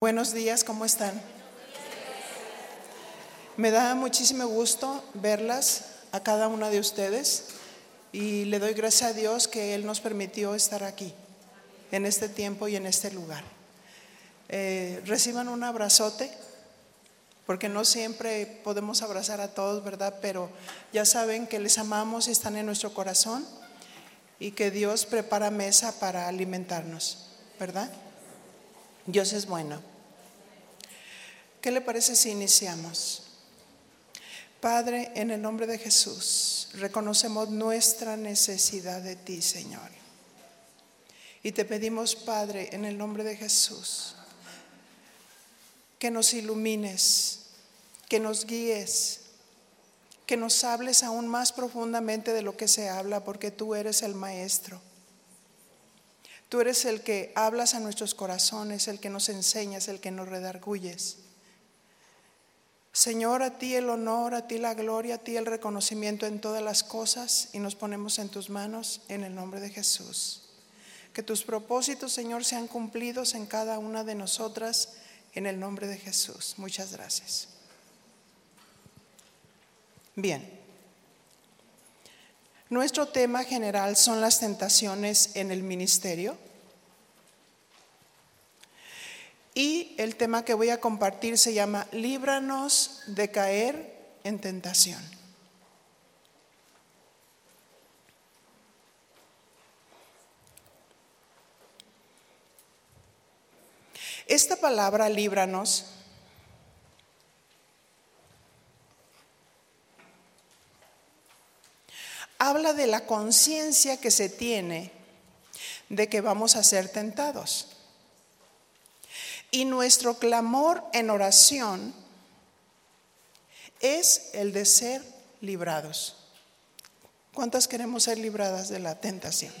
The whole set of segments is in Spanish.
Buenos días, ¿cómo están? Me da muchísimo gusto verlas a cada una de ustedes y le doy gracias a Dios que Él nos permitió estar aquí, en este tiempo y en este lugar. Eh, reciban un abrazote, porque no siempre podemos abrazar a todos, ¿verdad? Pero ya saben que les amamos y están en nuestro corazón y que Dios prepara mesa para alimentarnos, ¿verdad? Dios es bueno. ¿Qué le parece si iniciamos? Padre, en el nombre de Jesús, reconocemos nuestra necesidad de ti, Señor. Y te pedimos, Padre, en el nombre de Jesús, que nos ilumines, que nos guíes, que nos hables aún más profundamente de lo que se habla, porque tú eres el Maestro. Tú eres el que hablas a nuestros corazones, el que nos enseñas, el que nos redarguyes. Señor, a ti el honor, a ti la gloria, a ti el reconocimiento en todas las cosas y nos ponemos en tus manos en el nombre de Jesús. Que tus propósitos, Señor, sean cumplidos en cada una de nosotras en el nombre de Jesús. Muchas gracias. Bien. Nuestro tema general son las tentaciones en el ministerio. Y el tema que voy a compartir se llama Líbranos de caer en tentación. Esta palabra líbranos habla de la conciencia que se tiene de que vamos a ser tentados. Y nuestro clamor en oración es el de ser librados. ¿Cuántas queremos ser libradas de la tentación?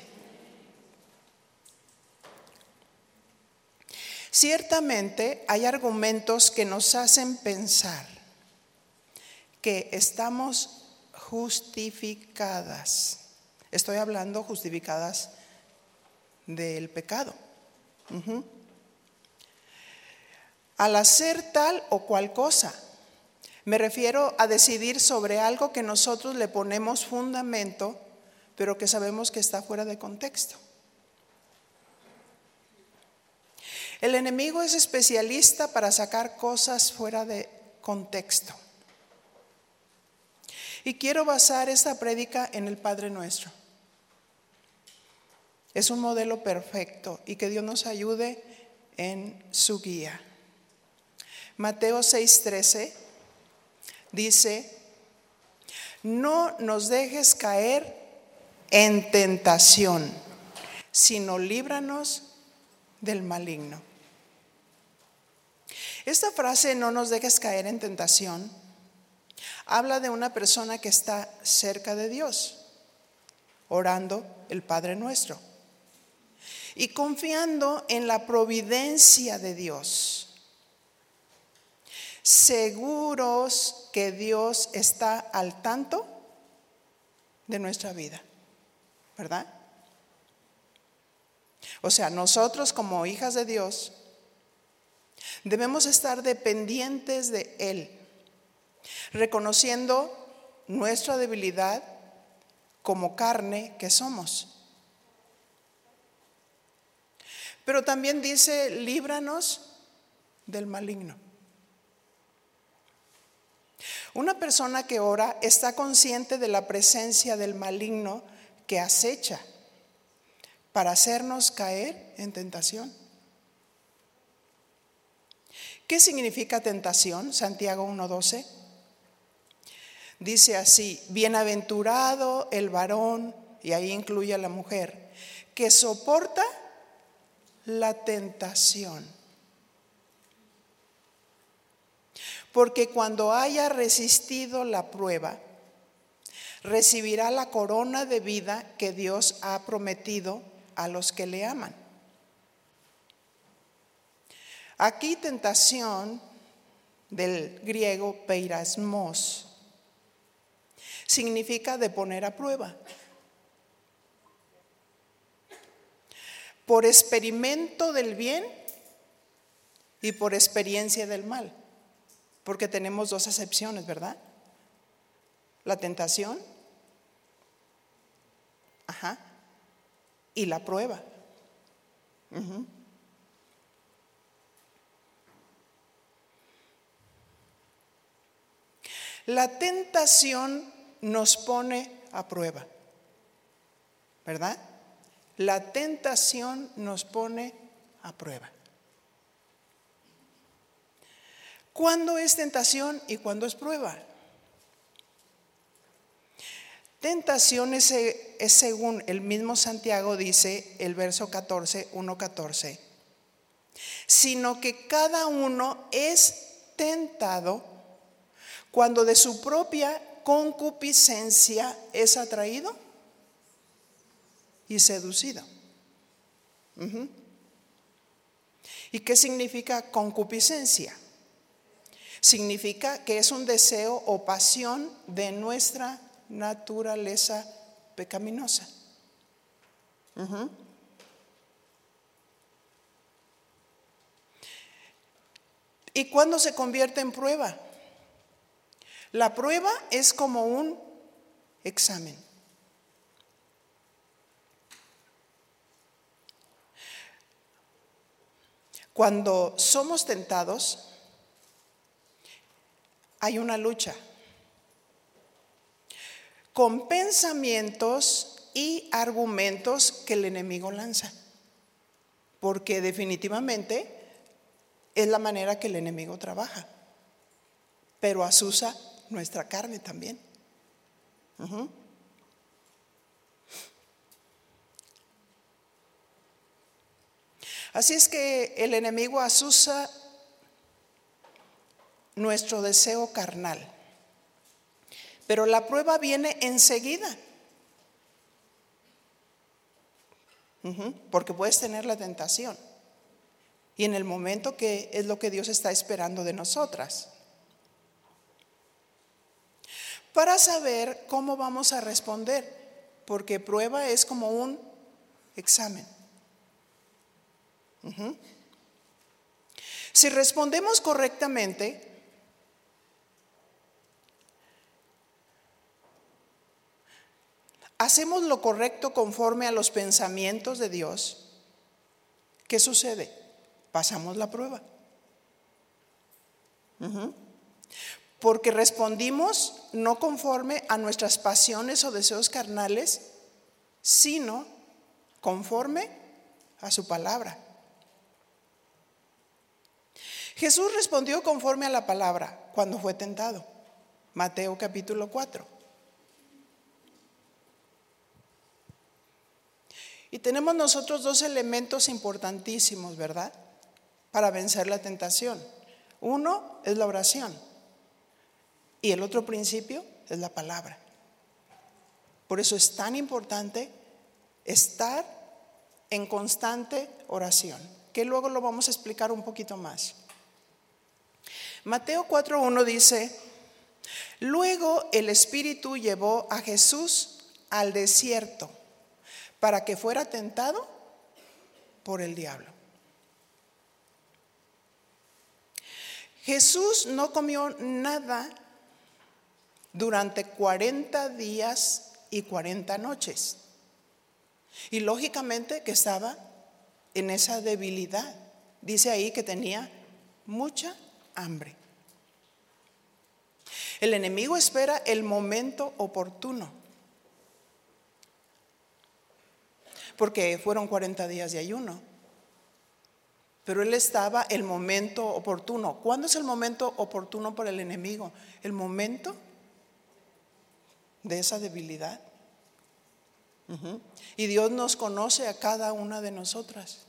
Ciertamente hay argumentos que nos hacen pensar que estamos justificadas. Estoy hablando justificadas del pecado. Al hacer tal o cual cosa. Me refiero a decidir sobre algo que nosotros le ponemos fundamento, pero que sabemos que está fuera de contexto. El enemigo es especialista para sacar cosas fuera de contexto. Y quiero basar esta prédica en el Padre Nuestro. Es un modelo perfecto y que Dios nos ayude en su guía. Mateo 6:13 dice, no nos dejes caer en tentación, sino líbranos del maligno. Esta frase, no nos dejes caer en tentación, habla de una persona que está cerca de Dios, orando el Padre nuestro y confiando en la providencia de Dios, seguros que Dios está al tanto de nuestra vida, ¿verdad? O sea, nosotros como hijas de Dios debemos estar dependientes de Él reconociendo nuestra debilidad como carne que somos. Pero también dice, líbranos del maligno. Una persona que ora está consciente de la presencia del maligno que acecha para hacernos caer en tentación. ¿Qué significa tentación? Santiago 1.12. Dice así, bienaventurado el varón, y ahí incluye a la mujer, que soporta la tentación. Porque cuando haya resistido la prueba, recibirá la corona de vida que Dios ha prometido a los que le aman. Aquí tentación del griego peirasmos significa de poner a prueba. Por experimento del bien y por experiencia del mal, porque tenemos dos acepciones, ¿verdad? La tentación, ajá, y la prueba. La tentación nos pone a prueba, ¿verdad? La tentación nos pone a prueba. ¿Cuándo es tentación y cuándo es prueba? Tentación es, según el mismo Santiago dice el verso 14, 1.14, sino que cada uno es tentado cuando de su propia concupiscencia es atraído y seducido. ¿Y qué significa concupiscencia? Significa que es un deseo o pasión de nuestra naturaleza pecaminosa. ¿Y cuándo se convierte en prueba? La prueba es como un examen. Cuando somos tentados, hay una lucha. Con pensamientos y argumentos que el enemigo lanza, porque definitivamente es la manera que el enemigo trabaja, pero asusa nuestra carne también. Así es que el enemigo asusa nuestro deseo carnal, pero la prueba viene enseguida, porque puedes tener la tentación. Y en el momento que es lo que Dios está esperando de nosotras. Para saber cómo vamos a responder, porque prueba es como un examen. Si respondemos correctamente, hacemos lo correcto conforme a los pensamientos de Dios, ¿qué sucede? Pasamos la prueba porque respondimos no conforme a nuestras pasiones o deseos carnales, sino conforme a su palabra. Jesús respondió conforme a la palabra cuando fue tentado. Mateo capítulo 4. Y tenemos nosotros dos elementos importantísimos, ¿verdad? Para vencer la tentación. Uno es la oración. Y el otro principio es la palabra. Por eso es tan importante estar en constante oración, que luego lo vamos a explicar un poquito más. Mateo 4.1 dice, luego el Espíritu llevó a Jesús al desierto para que fuera tentado por el diablo. Jesús no comió nada durante 40 días y 40 noches. Y lógicamente que estaba en esa debilidad. Dice ahí que tenía mucha hambre. El enemigo espera el momento oportuno. Porque fueron 40 días de ayuno. Pero él estaba el momento oportuno. ¿Cuándo es el momento oportuno para el enemigo? El momento de esa debilidad. Y Dios nos conoce a cada una de nosotras.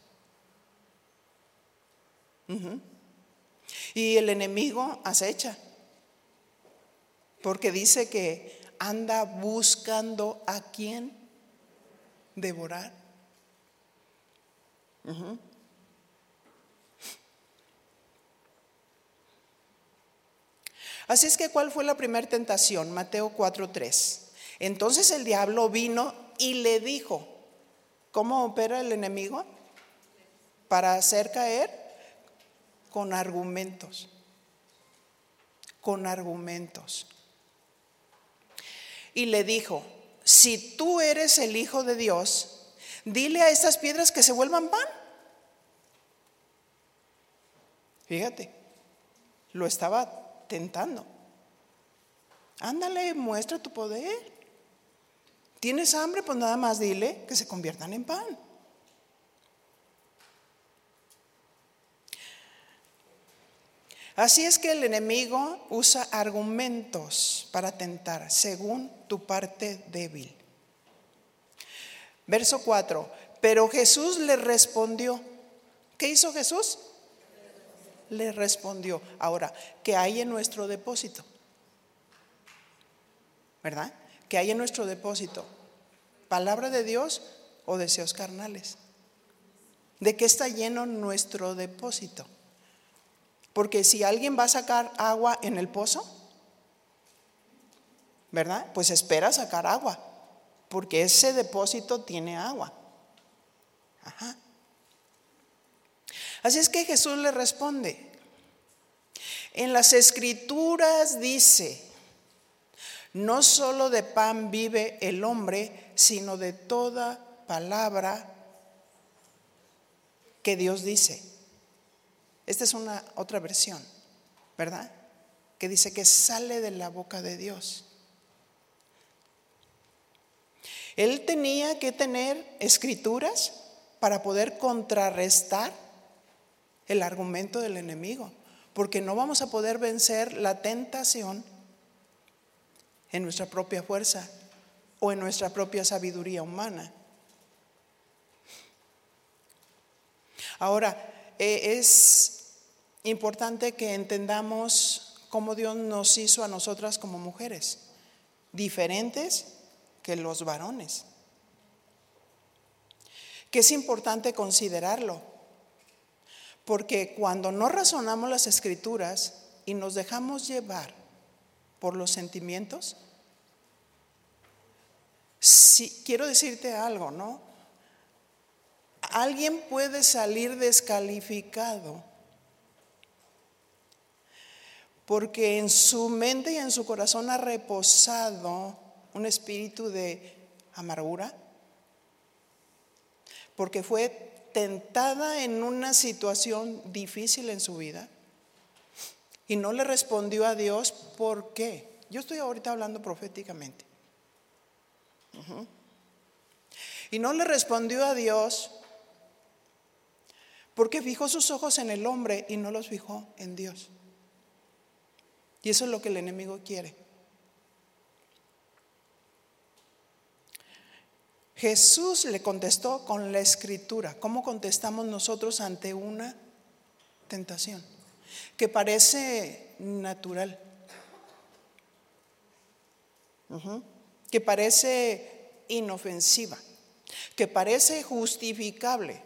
Y el enemigo acecha, porque dice que anda buscando a quien devorar. Así es que, ¿cuál fue la primera tentación? Mateo 4:3. Entonces el diablo vino y le dijo, ¿cómo opera el enemigo? Para hacer caer con argumentos, con argumentos. Y le dijo, si tú eres el Hijo de Dios, dile a estas piedras que se vuelvan pan. Fíjate, lo estaba tentando. Ándale, muestra tu poder. ¿Tienes hambre? Pues nada más dile que se conviertan en pan. Así es que el enemigo usa argumentos para tentar según tu parte débil. Verso 4. Pero Jesús le respondió. ¿Qué hizo Jesús? Le respondió. Ahora, ¿qué hay en nuestro depósito? ¿Verdad? ¿Qué hay en nuestro depósito? ¿Palabra de Dios o deseos carnales? ¿De qué está lleno nuestro depósito? Porque si alguien va a sacar agua en el pozo, ¿verdad? Pues espera sacar agua, porque ese depósito tiene agua. Así es que Jesús le responde, en las escrituras dice, no solo de pan vive el hombre, sino de toda palabra que Dios dice. Esta es una otra versión, ¿verdad? Que dice que sale de la boca de Dios. Él tenía que tener escrituras para poder contrarrestar el argumento del enemigo, porque no vamos a poder vencer la tentación en nuestra propia fuerza o en nuestra propia sabiduría humana. Ahora, eh, es importante que entendamos cómo Dios nos hizo a nosotras como mujeres, diferentes que los varones. Que es importante considerarlo, porque cuando no razonamos las escrituras y nos dejamos llevar por los sentimientos? Si, quiero decirte algo, ¿no? Alguien puede salir descalificado porque en su mente y en su corazón ha reposado un espíritu de amargura, porque fue tentada en una situación difícil en su vida y no le respondió a Dios, ¿por qué? Yo estoy ahorita hablando proféticamente. Y no le respondió a Dios porque fijó sus ojos en el hombre y no los fijó en Dios. Y eso es lo que el enemigo quiere. Jesús le contestó con la escritura. ¿Cómo contestamos nosotros ante una tentación? que parece natural, que parece inofensiva, que parece justificable.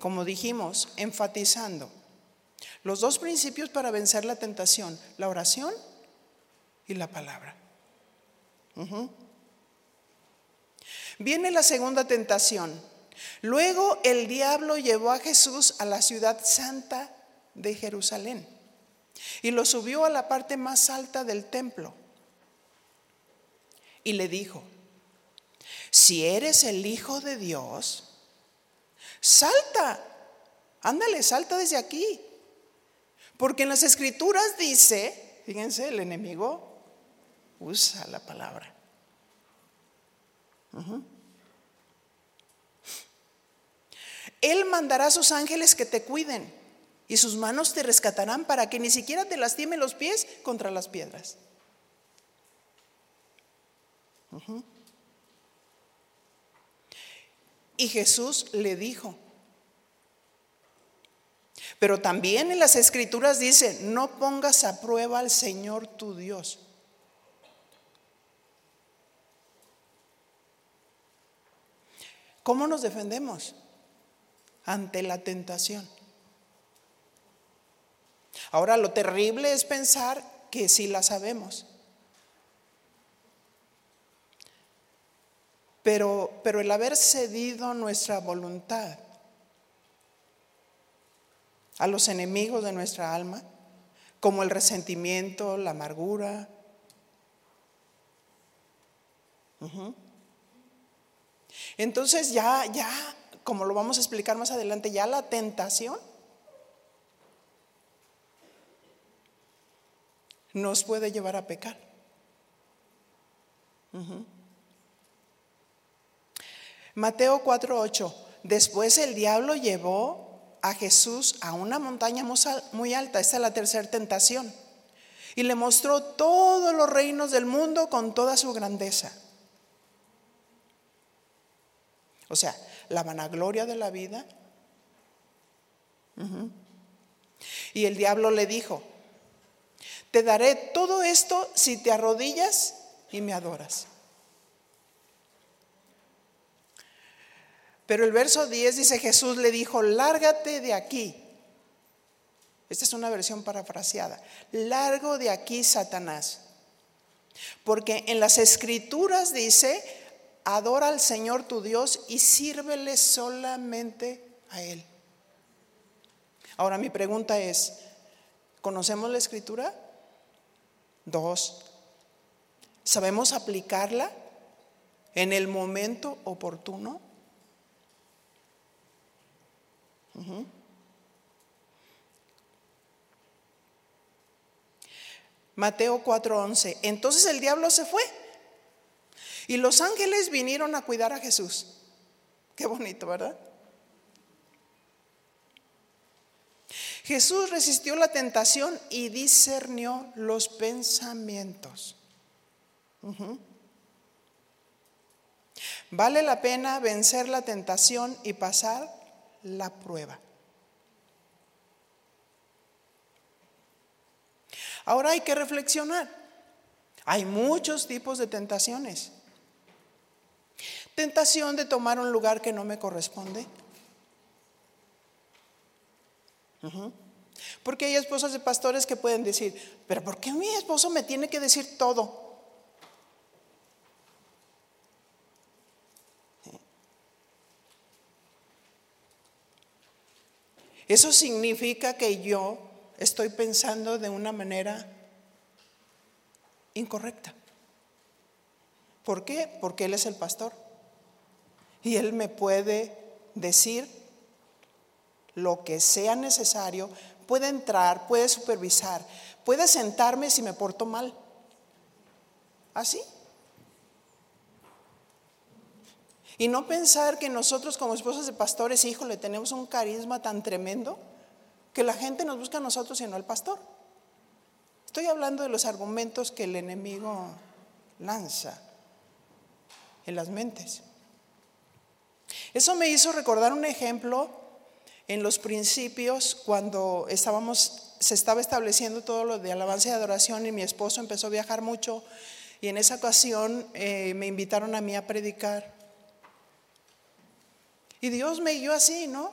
Como dijimos, enfatizando los dos principios para vencer la tentación, la oración y la palabra. Viene la segunda tentación, Luego el diablo llevó a Jesús a la ciudad santa de Jerusalén y lo subió a la parte más alta del templo y le dijo, si eres el Hijo de Dios, salta, ándale, salta desde aquí. Porque en las escrituras dice, fíjense, el enemigo usa la palabra. Él mandará a sus ángeles que te cuiden y sus manos te rescatarán para que ni siquiera te lastimen los pies contra las piedras. Y Jesús le dijo, pero también en las escrituras dice, no pongas a prueba al Señor tu Dios. ¿Cómo nos defendemos? ante la tentación. Ahora, lo terrible es pensar que sí la sabemos. Pero, pero el haber cedido nuestra voluntad a los enemigos de nuestra alma, como el resentimiento, la amargura. Entonces ya, ya, como lo vamos a explicar más adelante, ya la tentación nos puede llevar a pecar. Mateo 4:8. Después el diablo llevó a Jesús a una montaña muy alta, esta es la tercera tentación, y le mostró todos los reinos del mundo con toda su grandeza. O sea, la vanagloria de la vida. Y el diablo le dijo, te daré todo esto si te arrodillas y me adoras. Pero el verso 10 dice, Jesús le dijo, lárgate de aquí. Esta es una versión parafraseada. Largo de aquí, Satanás. Porque en las escrituras dice, adora al Señor tu Dios y sírvele solamente a Él. Ahora mi pregunta es, ¿conocemos la escritura? Dos. ¿Sabemos aplicarla en el momento oportuno? Mateo 4:11. Entonces el diablo se fue y los ángeles vinieron a cuidar a Jesús. Qué bonito, ¿verdad? Jesús resistió la tentación y discernió los pensamientos. Vale la pena vencer la tentación y pasar la prueba. Ahora hay que reflexionar. Hay muchos tipos de tentaciones. Tentación de tomar un lugar que no me corresponde. Porque hay esposas de pastores que pueden decir, pero ¿por qué mi esposo me tiene que decir todo? Eso significa que yo estoy pensando de una manera incorrecta. ¿Por qué? Porque Él es el pastor. Y Él me puede decir lo que sea necesario, puede entrar, puede supervisar, puede sentarme si me porto mal. ¿Así? Y no pensar que nosotros como esposos de pastores, le tenemos un carisma tan tremendo que la gente nos busca a nosotros y no al pastor. Estoy hablando de los argumentos que el enemigo lanza en las mentes. Eso me hizo recordar un ejemplo en los principios cuando estábamos, se estaba estableciendo todo lo de alabanza y adoración y mi esposo empezó a viajar mucho y en esa ocasión eh, me invitaron a mí a predicar. Y Dios me guió así, ¿no?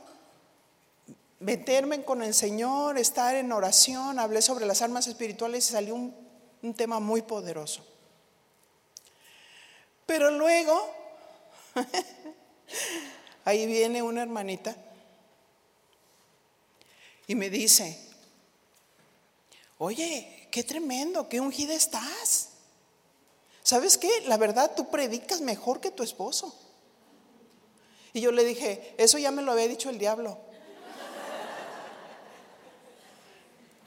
Meterme con el Señor, estar en oración, hablé sobre las armas espirituales y salió un, un tema muy poderoso. Pero luego, ahí viene una hermanita y me dice, oye, qué tremendo, qué ungida estás. ¿Sabes qué? La verdad, tú predicas mejor que tu esposo. Y yo le dije, eso ya me lo había dicho el diablo.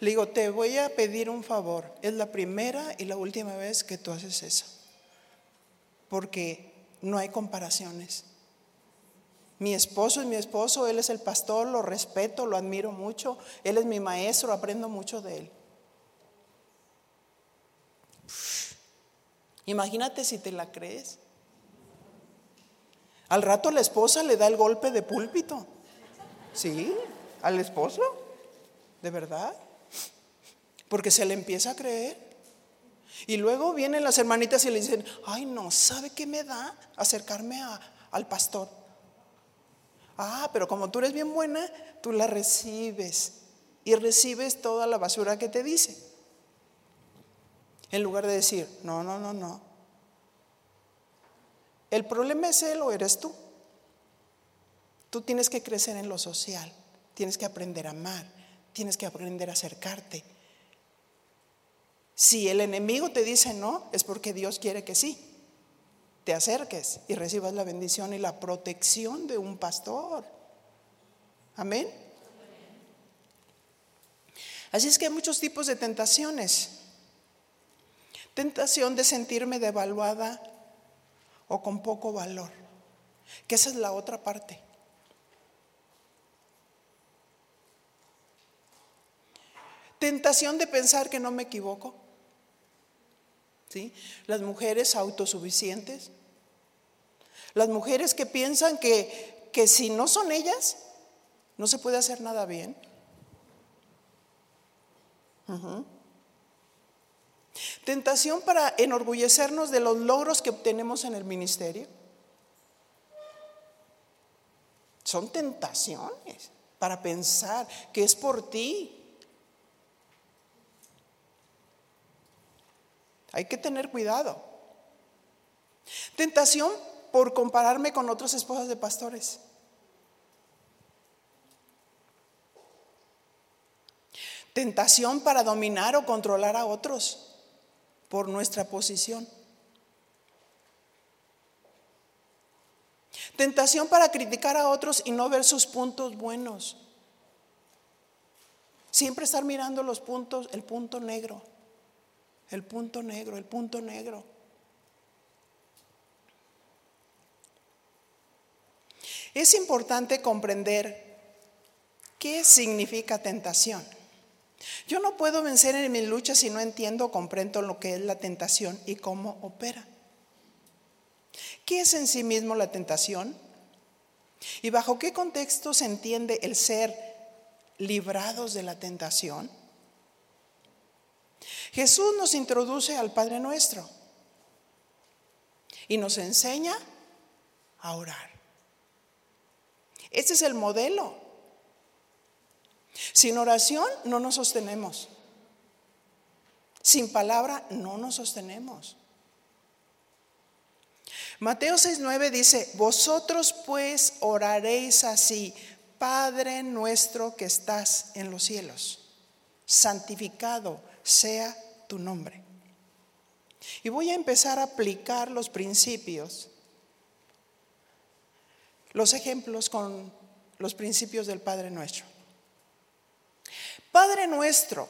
Le digo, te voy a pedir un favor. Es la primera y la última vez que tú haces eso. Porque no hay comparaciones. Mi esposo es mi esposo, él es el pastor, lo respeto, lo admiro mucho. Él es mi maestro, aprendo mucho de él. Imagínate si te la crees. Al rato la esposa le da el golpe de púlpito. ¿Sí? ¿Al esposo? ¿De verdad? Porque se le empieza a creer. Y luego vienen las hermanitas y le dicen, ay no, ¿sabe qué me da acercarme al pastor? Ah, pero como tú eres bien buena, tú la recibes y recibes toda la basura que te dice. En lugar de decir, no, no, no, no, ¿El problema es él o eres tú? Tú tienes que crecer en lo social, tienes que aprender a amar, Tienes que aprender a acercarte. Si el enemigo te dice no, es porque Dios quiere que sí. Te acerques y recibas la bendición y la protección de un pastor. Amén. Así es que hay muchos tipos de tentaciones. Tentación de sentirme devaluada o con poco valor, que esa es la otra parte. Tentación de pensar que no me equivoco. ¿Sí? Las mujeres autosuficientes. Las mujeres que piensan que, que si no son ellas, no se puede hacer nada bien. Tentación para enorgullecernos de los logros que obtenemos en el ministerio. Son tentaciones para pensar que es por ti. Hay que tener cuidado. Tentación por compararme con otras esposas de pastores. Tentación para dominar o controlar a otros por nuestra posición. Tentación para criticar a otros y no ver sus puntos buenos. Siempre estar mirando los puntos, el punto negro, el punto negro, el punto negro. Es importante comprender qué significa tentación. Yo no puedo vencer en mi lucha si no entiendo o comprendo lo que es la tentación y cómo opera. ¿Qué es en sí mismo la tentación? ¿Y bajo qué contexto se entiende el ser librados de la tentación? Jesús nos introduce al Padre nuestro y nos enseña a orar. Este es el modelo sin oración no nos sostenemos. Sin palabra no nos sostenemos. Mateo 6:9 dice, vosotros pues oraréis así, Padre nuestro que estás en los cielos, santificado sea tu nombre. Y voy a empezar a aplicar los principios, los ejemplos con los principios del Padre nuestro. Padre nuestro,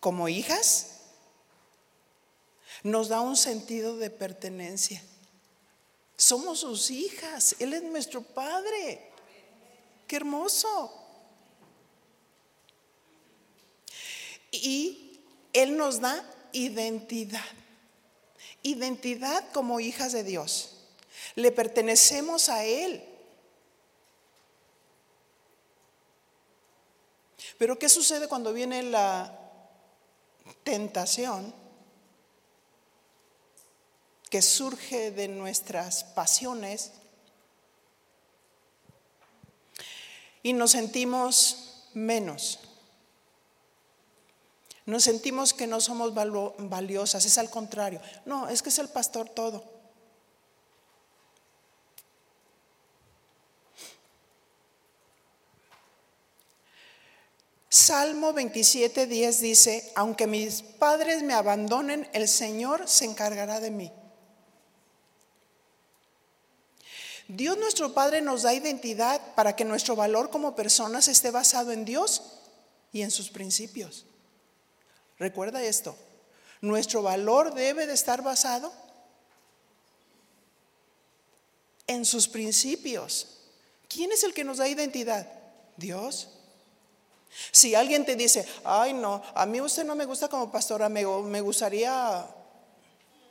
como hijas, nos da un sentido de pertenencia. Somos sus hijas, Él es nuestro Padre. Qué hermoso. Y Él nos da identidad. Identidad como hijas de Dios. Le pertenecemos a Él. Pero ¿qué sucede cuando viene la tentación que surge de nuestras pasiones y nos sentimos menos? Nos sentimos que no somos valiosas, es al contrario. No, es que es el pastor todo. Salmo 27, 10 dice, aunque mis padres me abandonen, el Señor se encargará de mí. Dios nuestro Padre nos da identidad para que nuestro valor como personas esté basado en Dios y en sus principios. Recuerda esto, nuestro valor debe de estar basado en sus principios. ¿Quién es el que nos da identidad? Dios. Si alguien te dice, ay no, a mí usted no me gusta como pastora, me, me gustaría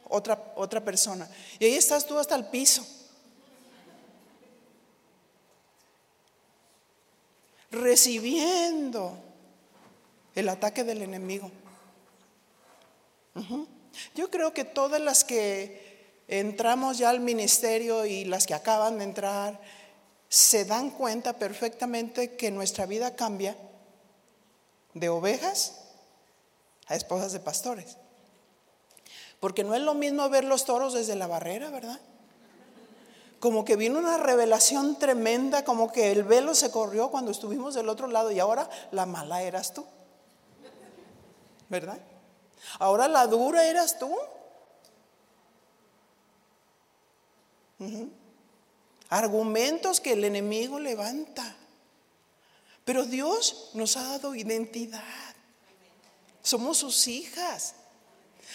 otra, otra persona. Y ahí estás tú hasta el piso. Recibiendo el ataque del enemigo. Yo creo que todas las que entramos ya al ministerio y las que acaban de entrar, se dan cuenta perfectamente que nuestra vida cambia de ovejas a esposas de pastores. Porque no es lo mismo ver los toros desde la barrera, ¿verdad? Como que vino una revelación tremenda, como que el velo se corrió cuando estuvimos del otro lado y ahora la mala eras tú. ¿Verdad? Ahora la dura eras tú. Argumentos que el enemigo levanta. Pero Dios nos ha dado identidad. Somos sus hijas.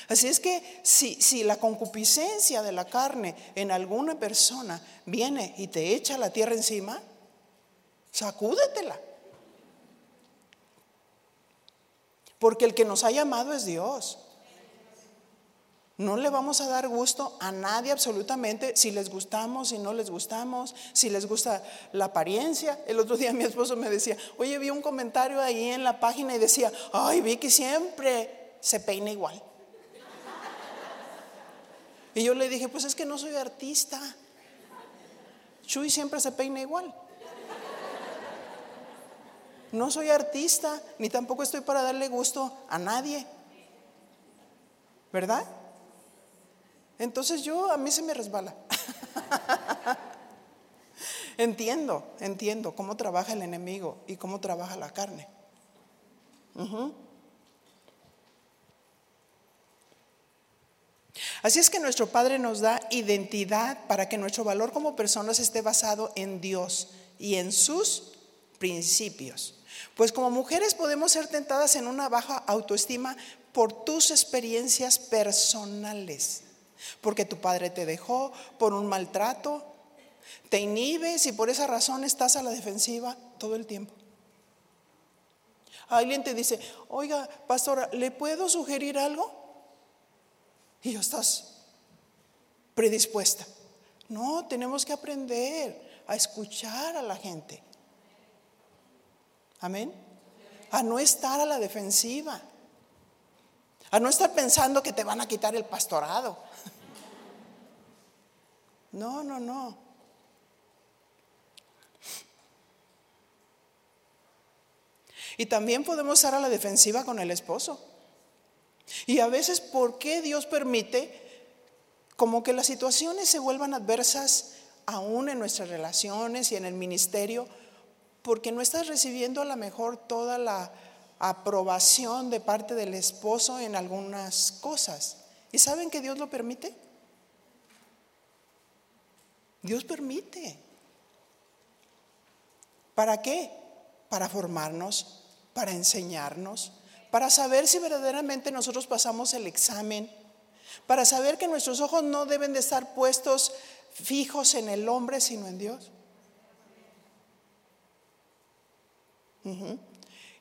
Así es que si, si, la concupiscencia de la carne en alguna persona viene y te echa la tierra encima, sacúdetela. Porque el que nos ha llamado es Dios. No le vamos a dar gusto a nadie absolutamente si les gustamos, si no les gustamos, si les gusta la apariencia. El otro día mi esposo me decía, oye, vi un comentario ahí en la página y decía, ay, vi que siempre se peina igual. Y yo le dije, pues es que no soy artista. Chuy siempre se peina igual. No soy artista, ni tampoco estoy para darle gusto a nadie. ¿Verdad? Entonces yo, a mí se me resbala. entiendo, entiendo cómo trabaja el enemigo y cómo trabaja la carne. Así es que nuestro Padre nos da identidad para que nuestro valor como personas esté basado en Dios y en sus principios. Pues como mujeres podemos ser tentadas en una baja autoestima por tus experiencias personales porque tu padre te dejó, por un maltrato, te inhibes y por esa razón estás a la defensiva todo el tiempo. Alguien te dice, oiga, pastora, ¿le puedo sugerir algo? Y yo estás predispuesta. No, tenemos que aprender a escuchar a la gente. Amén. A no estar a la defensiva. A no estar pensando que te van a quitar el pastorado. No, no, no. Y también podemos estar a la defensiva con el esposo. Y a veces, ¿por qué Dios permite como que las situaciones se vuelvan adversas aún en nuestras relaciones y en el ministerio? Porque no estás recibiendo a lo mejor toda la aprobación de parte del esposo en algunas cosas. ¿Y saben que Dios lo permite? Dios permite. ¿Para qué? Para formarnos, para enseñarnos, para saber si verdaderamente nosotros pasamos el examen, para saber que nuestros ojos no deben de estar puestos fijos en el hombre, sino en Dios.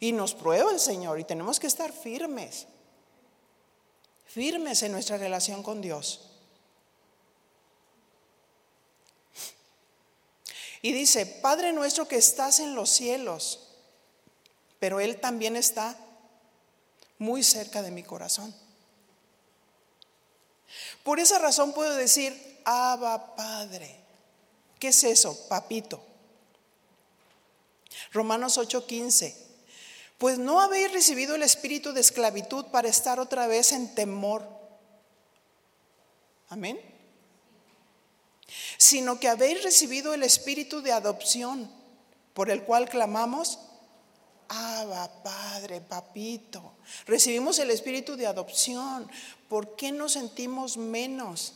Y nos prueba el Señor y tenemos que estar firmes, firmes en nuestra relación con Dios. Y dice, Padre nuestro que estás en los cielos, pero Él también está muy cerca de mi corazón. Por esa razón puedo decir, Abba Padre. ¿Qué es eso? Papito. Romanos 8:15. Pues no habéis recibido el espíritu de esclavitud para estar otra vez en temor. Amén sino que habéis recibido el espíritu de adopción, por el cual clamamos, Abba, Padre, Papito. Recibimos el espíritu de adopción. ¿Por qué nos sentimos menos?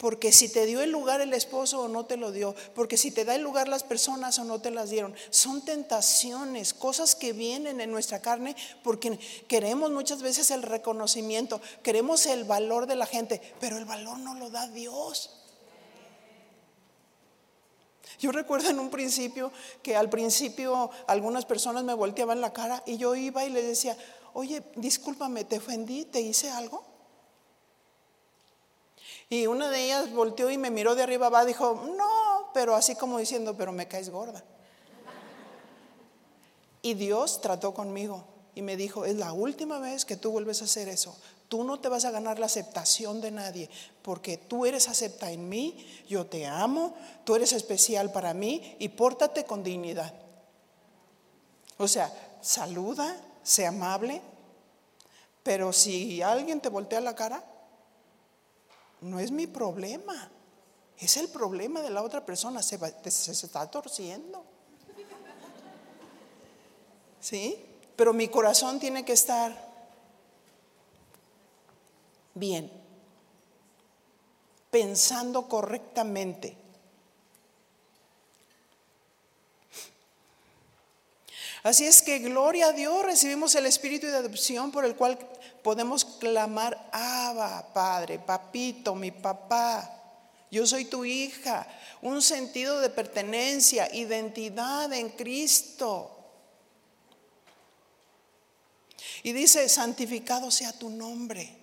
Porque si te dio el lugar el esposo o no te lo dio, porque si te da el lugar las personas o no te las dieron, son tentaciones, cosas que vienen en nuestra carne porque queremos muchas veces el reconocimiento, queremos el valor de la gente, pero el valor no lo da Dios. Yo recuerdo en un principio que al principio algunas personas me volteaban la cara y yo iba y les decía, oye, discúlpame, ¿te ofendí? ¿Te hice algo? Y una de ellas volteó y me miró de arriba abajo, dijo, no, pero así como diciendo, pero me caes gorda. Y Dios trató conmigo y me dijo, es la última vez que tú vuelves a hacer eso. Tú no te vas a ganar la aceptación de nadie, porque tú eres acepta en mí, yo te amo, tú eres especial para mí y pórtate con dignidad. O sea, saluda, sea amable, pero si alguien te voltea la cara, no es mi problema. Es el problema de la otra persona, se, se está torciendo. ¿Sí? Pero mi corazón tiene que estar bien, pensando correctamente. Así es que gloria a Dios, recibimos el espíritu de adopción por el cual podemos clamar, Abba, Padre, papito, mi papá, yo soy tu hija, un sentido de pertenencia, identidad en Cristo. Y dice, santificado sea tu nombre.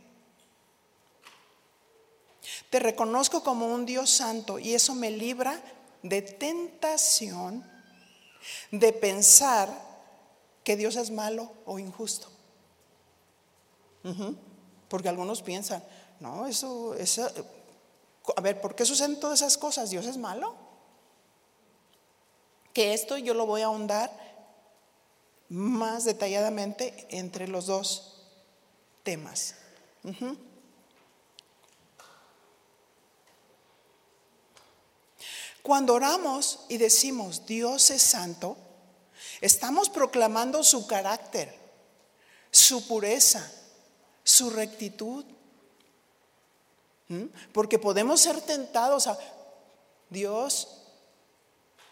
Te reconozco como un Dios santo y eso me libra de tentación de pensar que Dios es malo o injusto. Porque algunos piensan, no, eso, eso, a ver, ¿por qué suceden todas esas cosas? ¿Dios es malo? Que esto yo lo voy a ahondar más detalladamente entre los dos temas. Cuando oramos y decimos Dios es santo, Estamos proclamando su carácter, su pureza, su rectitud. ¿Mm? Porque podemos ser tentados a, Dios,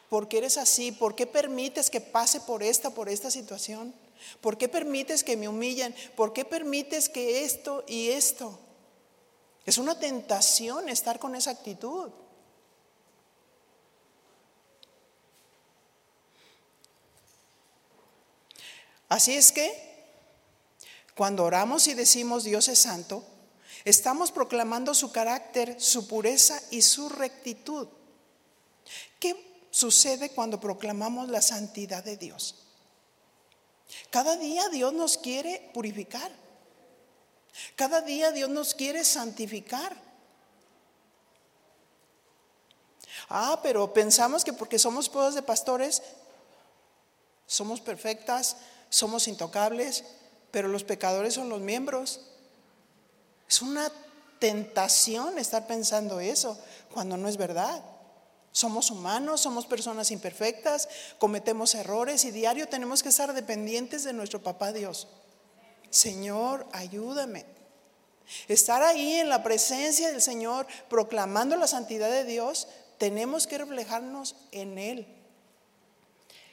¿por qué eres así? ¿Por qué permites que pase por esta, por esta situación? ¿Por qué permites que me humillen? ¿Por qué permites que esto y esto? Es una tentación estar con esa actitud. Así es que cuando oramos y decimos Dios es santo, estamos proclamando su carácter, su pureza y su rectitud. ¿Qué sucede cuando proclamamos la santidad de Dios? Cada día Dios nos quiere purificar. Cada día Dios nos quiere santificar. Ah, pero pensamos que porque somos pueblos de pastores, somos perfectas, somos intocables, pero los pecadores son los miembros. Es una tentación estar pensando eso cuando no es verdad. Somos humanos, somos personas imperfectas, cometemos errores y diario tenemos que estar dependientes de nuestro papá Dios. Señor, ayúdame. Estar ahí en la presencia del Señor, proclamando la santidad de Dios, tenemos que reflejarnos en Él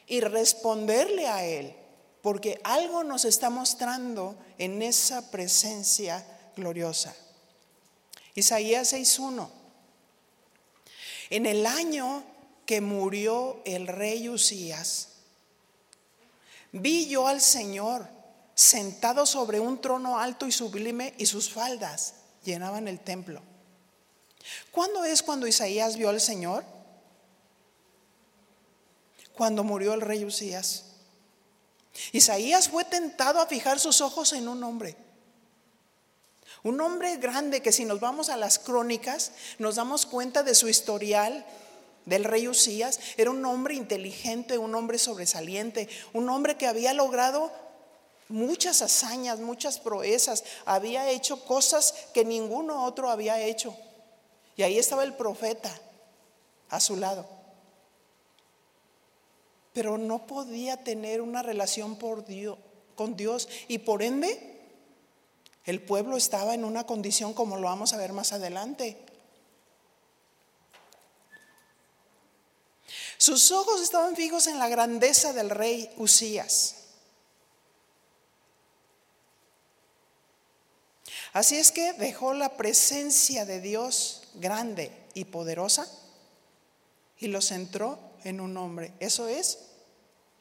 y responderle a Él porque algo nos está mostrando en esa presencia gloriosa. Isaías 6.1. En el año que murió el rey Usías, vi yo al Señor sentado sobre un trono alto y sublime y sus faldas llenaban el templo. ¿Cuándo es cuando Isaías vio al Señor? Cuando murió el rey Usías. Isaías fue tentado a fijar sus ojos en un hombre. Un hombre grande que si nos vamos a las crónicas nos damos cuenta de su historial del rey Usías. Era un hombre inteligente, un hombre sobresaliente, un hombre que había logrado muchas hazañas, muchas proezas, había hecho cosas que ninguno otro había hecho. Y ahí estaba el profeta a su lado pero no podía tener una relación por Dios, con Dios y por ende el pueblo estaba en una condición como lo vamos a ver más adelante. Sus ojos estaban fijos en la grandeza del rey Usías. Así es que dejó la presencia de Dios grande y poderosa y lo centró en un hombre. Eso es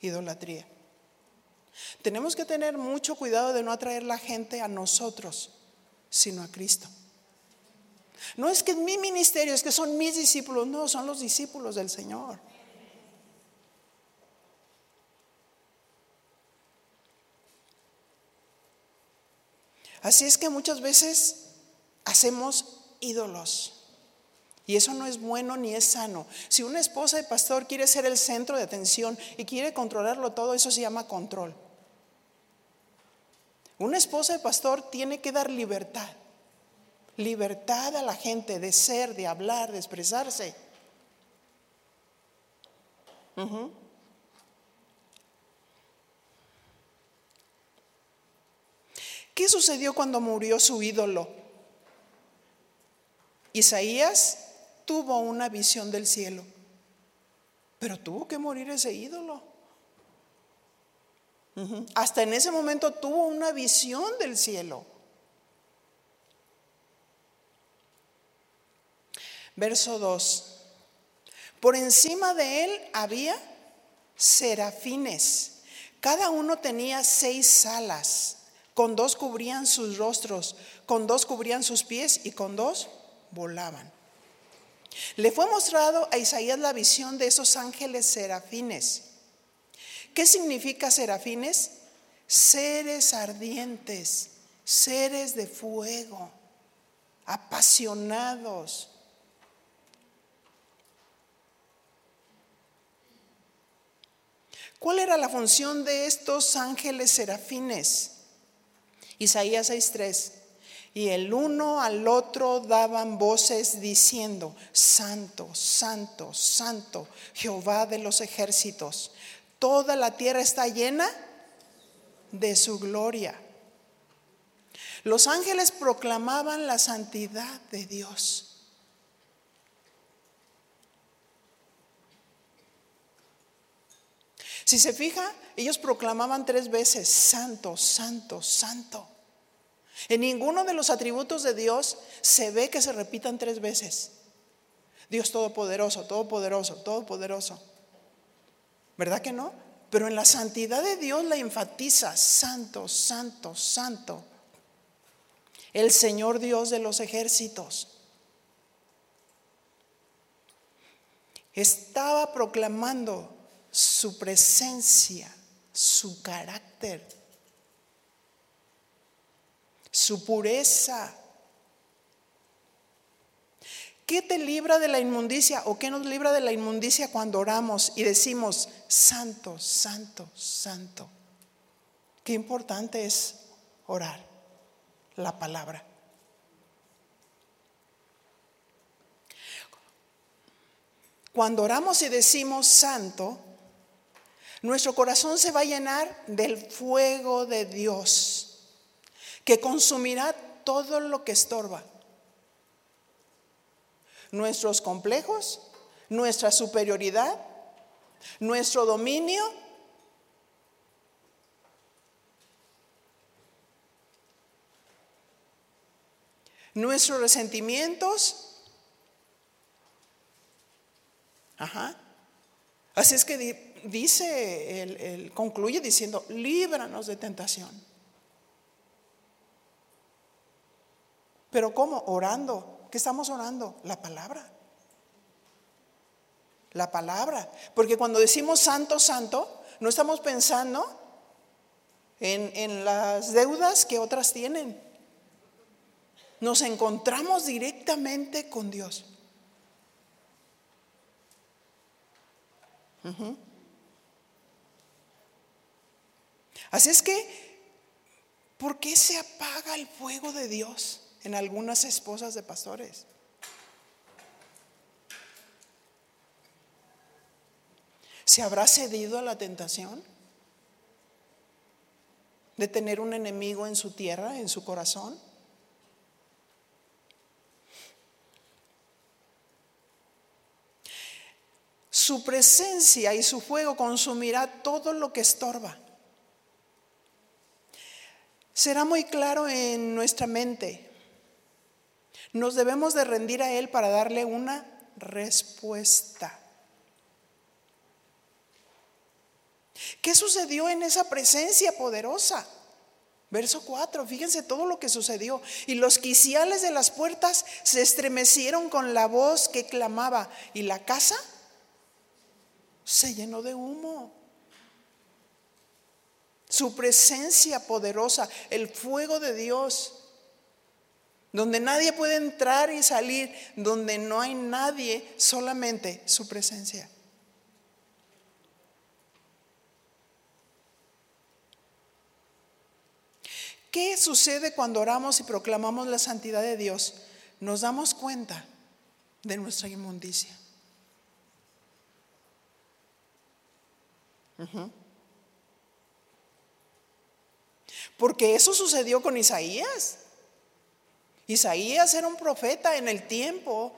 idolatría. Tenemos que tener mucho cuidado de no atraer la gente a nosotros, sino a Cristo. No es que mi ministerio, es que son mis discípulos, no, son los discípulos del Señor. Así es que muchas veces hacemos ídolos. Y eso no es bueno ni es sano. Si una esposa de pastor quiere ser el centro de atención y quiere controlarlo todo, eso se llama control. Una esposa de pastor tiene que dar libertad. libertad a la gente de ser, de hablar, de expresarse. ¿Qué sucedió cuando murió su ídolo? Isaías tuvo una visión del cielo, pero tuvo que morir ese ídolo. Hasta en ese momento tuvo una visión del cielo. Verso 2. Por encima de él había serafines. Cada uno tenía seis alas. Con dos cubrían sus rostros, con dos cubrían sus pies y con dos volaban. Le fue mostrado a Isaías la visión de esos ángeles serafines. ¿Qué significa serafines? Seres ardientes, seres de fuego, apasionados. ¿Cuál era la función de estos ángeles serafines? Isaías 6:3. Y el uno al otro daban voces diciendo, Santo, Santo, Santo, Jehová de los ejércitos. Toda la tierra está llena de su gloria. Los ángeles proclamaban la santidad de Dios. Si se fija, ellos proclamaban tres veces, Santo, Santo, Santo. En ninguno de los atributos de Dios se ve que se repitan tres veces. Dios todopoderoso, todopoderoso, todopoderoso. ¿Verdad que no? Pero en la santidad de Dios la enfatiza, Santo, Santo, Santo. El Señor Dios de los ejércitos. Estaba proclamando su presencia, su carácter, su pureza. ¿Qué te libra de la inmundicia o qué nos libra de la inmundicia cuando oramos y decimos, santo, santo, santo? Qué importante es orar la palabra. Cuando oramos y decimos santo, nuestro corazón se va a llenar del fuego de Dios, que consumirá todo lo que estorba. Nuestros complejos, nuestra superioridad, nuestro dominio. Nuestros resentimientos. Ajá. Así es que dice, él, concluye diciendo, líbranos de tentación. Pero ¿cómo? Orando. ¿Qué estamos orando? La palabra. La palabra. Porque cuando decimos santo, santo, no estamos pensando en, en las deudas que otras tienen. Nos encontramos directamente con Dios. Así es que, ¿por qué se apaga el fuego de Dios en algunas esposas de pastores? ¿Se habrá cedido a la tentación de tener un enemigo en su tierra, en su corazón? Su presencia y su fuego consumirá todo lo que estorba será muy claro en nuestra mente. Nos debemos de rendir a Él para darle una respuesta. ¿Qué sucedió en esa presencia poderosa? Verso 4, fíjense todo lo que sucedió. Y los quiciales de las puertas se estremecieron con la voz que clamaba. Y la casa se llenó de humo su presencia poderosa, el fuego de Dios, donde nadie puede entrar y salir, donde no hay nadie, solamente su presencia. ¿Qué sucede cuando oramos y proclamamos la santidad de Dios? nos damos cuenta de nuestra inmundicia. Porque eso sucedió con Isaías. Isaías era un profeta en el tiempo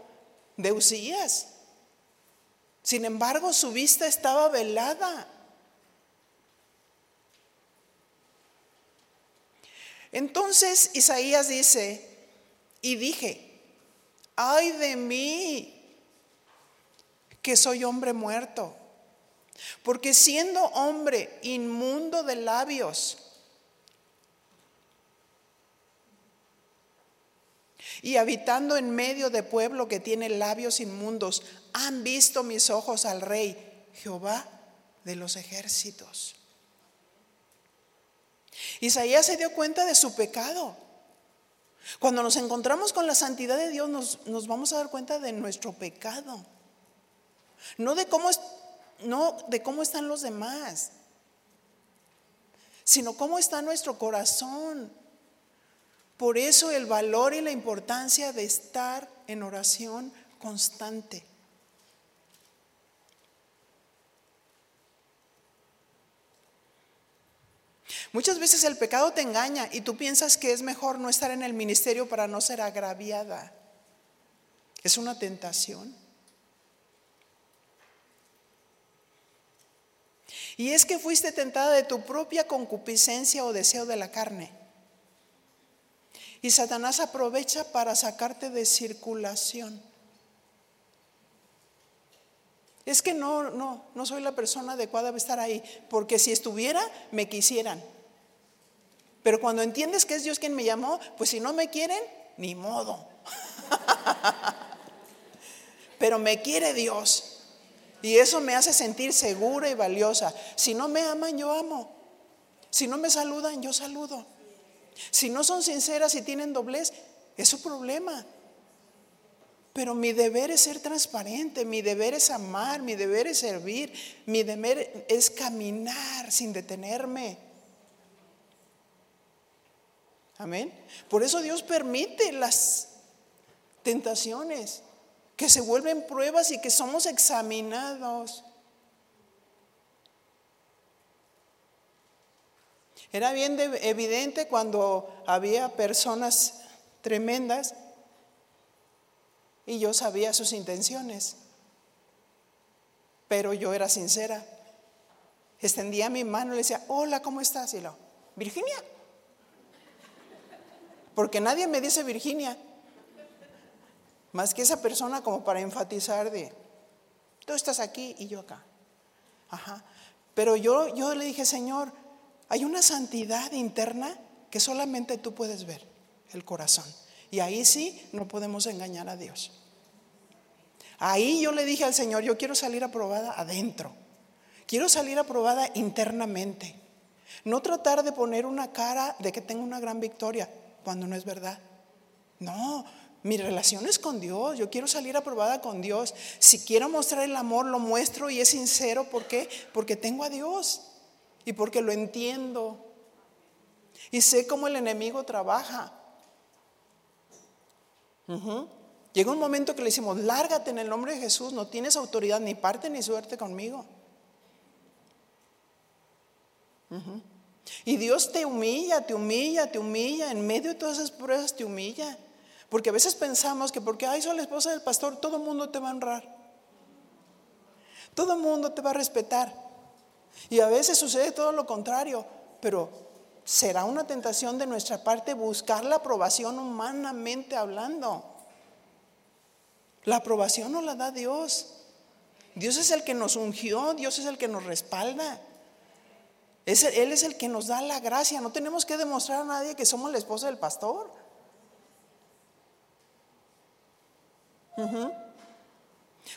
de Usías. Sin embargo, su vista estaba velada. Entonces Isaías dice, y dije, ay de mí, que soy hombre muerto, porque siendo hombre inmundo de labios, y habitando en medio de pueblo que tiene labios inmundos, han visto mis ojos al rey, Jehová de los ejércitos. Isaías se dio cuenta de su pecado. Cuando nos encontramos con la santidad de Dios, nos, vamos a dar cuenta de nuestro pecado. No de cómo, no de cómo están los demás, sino cómo está nuestro corazón. Por eso el valor y la importancia de estar en oración constante. Muchas veces el pecado te engaña y tú piensas que es mejor no estar en el ministerio para no ser agraviada. Es una tentación. Y es que fuiste tentada de tu propia concupiscencia o deseo de la carne. Y Satanás aprovecha para sacarte de circulación. Es que no, no, no soy la persona adecuada para estar ahí, porque si estuviera, me quisieran. Pero cuando entiendes que es Dios quien me llamó, pues si no me quieren, ni modo. Pero me quiere Dios. Y eso me hace sentir segura y valiosa. Si no me aman, yo amo. Si no me saludan, yo saludo. Si no son sinceras y tienen doblez, es su problema. Pero mi deber es ser transparente, mi deber es amar, mi deber es servir, mi deber es caminar sin detenerme. Amén. Por eso Dios permite las tentaciones, que se vuelven pruebas y que somos examinados. Era bien evidente cuando había personas tremendas y yo sabía sus intenciones, pero yo era sincera. Extendía mi mano y le decía, hola, ¿cómo estás? Y lo, Virginia, porque nadie me dice Virginia, más que esa persona como para enfatizar de, tú estás aquí y yo acá. Ajá. Pero yo, yo le dije, Señor, hay una santidad interna que solamente tú puedes ver, el corazón. Y ahí sí no podemos engañar a Dios. Ahí yo le dije al Señor, yo quiero salir aprobada adentro. Quiero salir aprobada internamente. No tratar de poner una cara de que tengo una gran victoria cuando no es verdad. No, mi relación es con Dios. Yo quiero salir aprobada con Dios. Si quiero mostrar el amor, lo muestro y es sincero. ¿Por qué? Porque tengo a Dios y porque lo entiendo. Y sé cómo el enemigo trabaja. Llega un momento que le decimos, lárgate en el nombre de Jesús, no tienes autoridad ni parte ni suerte conmigo. Y Dios te humilla, te humilla, te humilla. En medio de todas esas pruebas te humilla. Porque a veces pensamos que porque, ay, soy la esposa del pastor, todo el mundo te va a honrar. Todo el mundo te va a respetar. Y a veces sucede todo lo contrario. Pero será una tentación de nuestra parte buscar la aprobación humanamente hablando. La aprobación no la da Dios. Dios es el que nos ungió, Dios es el que nos respalda él es el que nos da la gracia. No tenemos que demostrar a nadie que somos la esposa del pastor.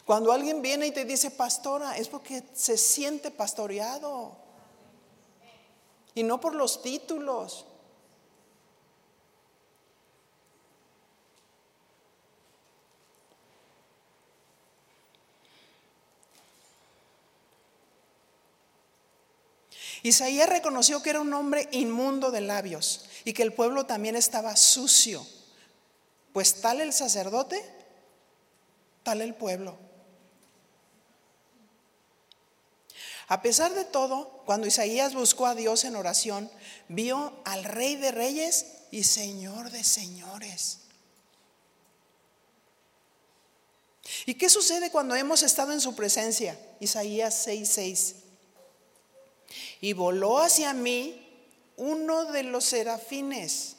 Cuando alguien viene y te dice pastora, es porque se siente pastoreado. Y no por los títulos. Isaías reconoció que era un hombre inmundo de labios y que el pueblo también estaba sucio. Pues tal el sacerdote, tal el pueblo. A pesar de todo, cuando Isaías buscó a Dios en oración, vio al Rey de Reyes y Señor de Señores. ¿Y qué sucede cuando hemos estado en su presencia? Isaías 6:6. Y voló hacia mí uno de los serafines.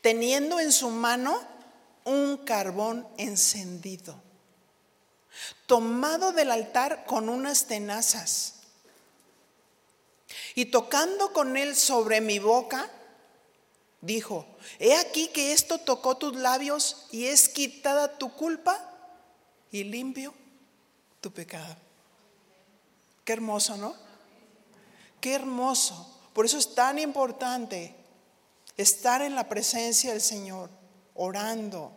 Teniendo en su mano un carbón encendido, tomado del altar con unas tenazas. Y tocando con él sobre mi boca, dijo, he aquí que esto tocó tus labios y es quitada tu culpa y limpio tu pecado. Qué hermoso, ¿no? Qué hermoso. Por eso es tan importante estar en la presencia del Señor, orando.